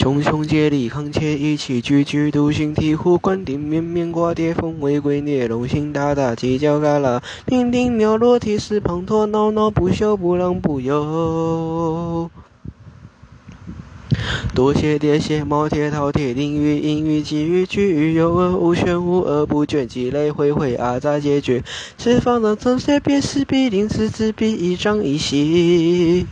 穷穷竭力扛切一气，句句独行醍醐灌顶，绵绵挂蝶风未归孽，龙行大大犄角旮旯，叮叮鸟落啼泗滂沱，闹闹不休不浪不忧。多谢爹谢猫铁饕铁定于阴雨寄雨居雨有恶无玄无恶不倦积累灰灰阿扎解决，释方的曾谢便是必定此之必一张一息。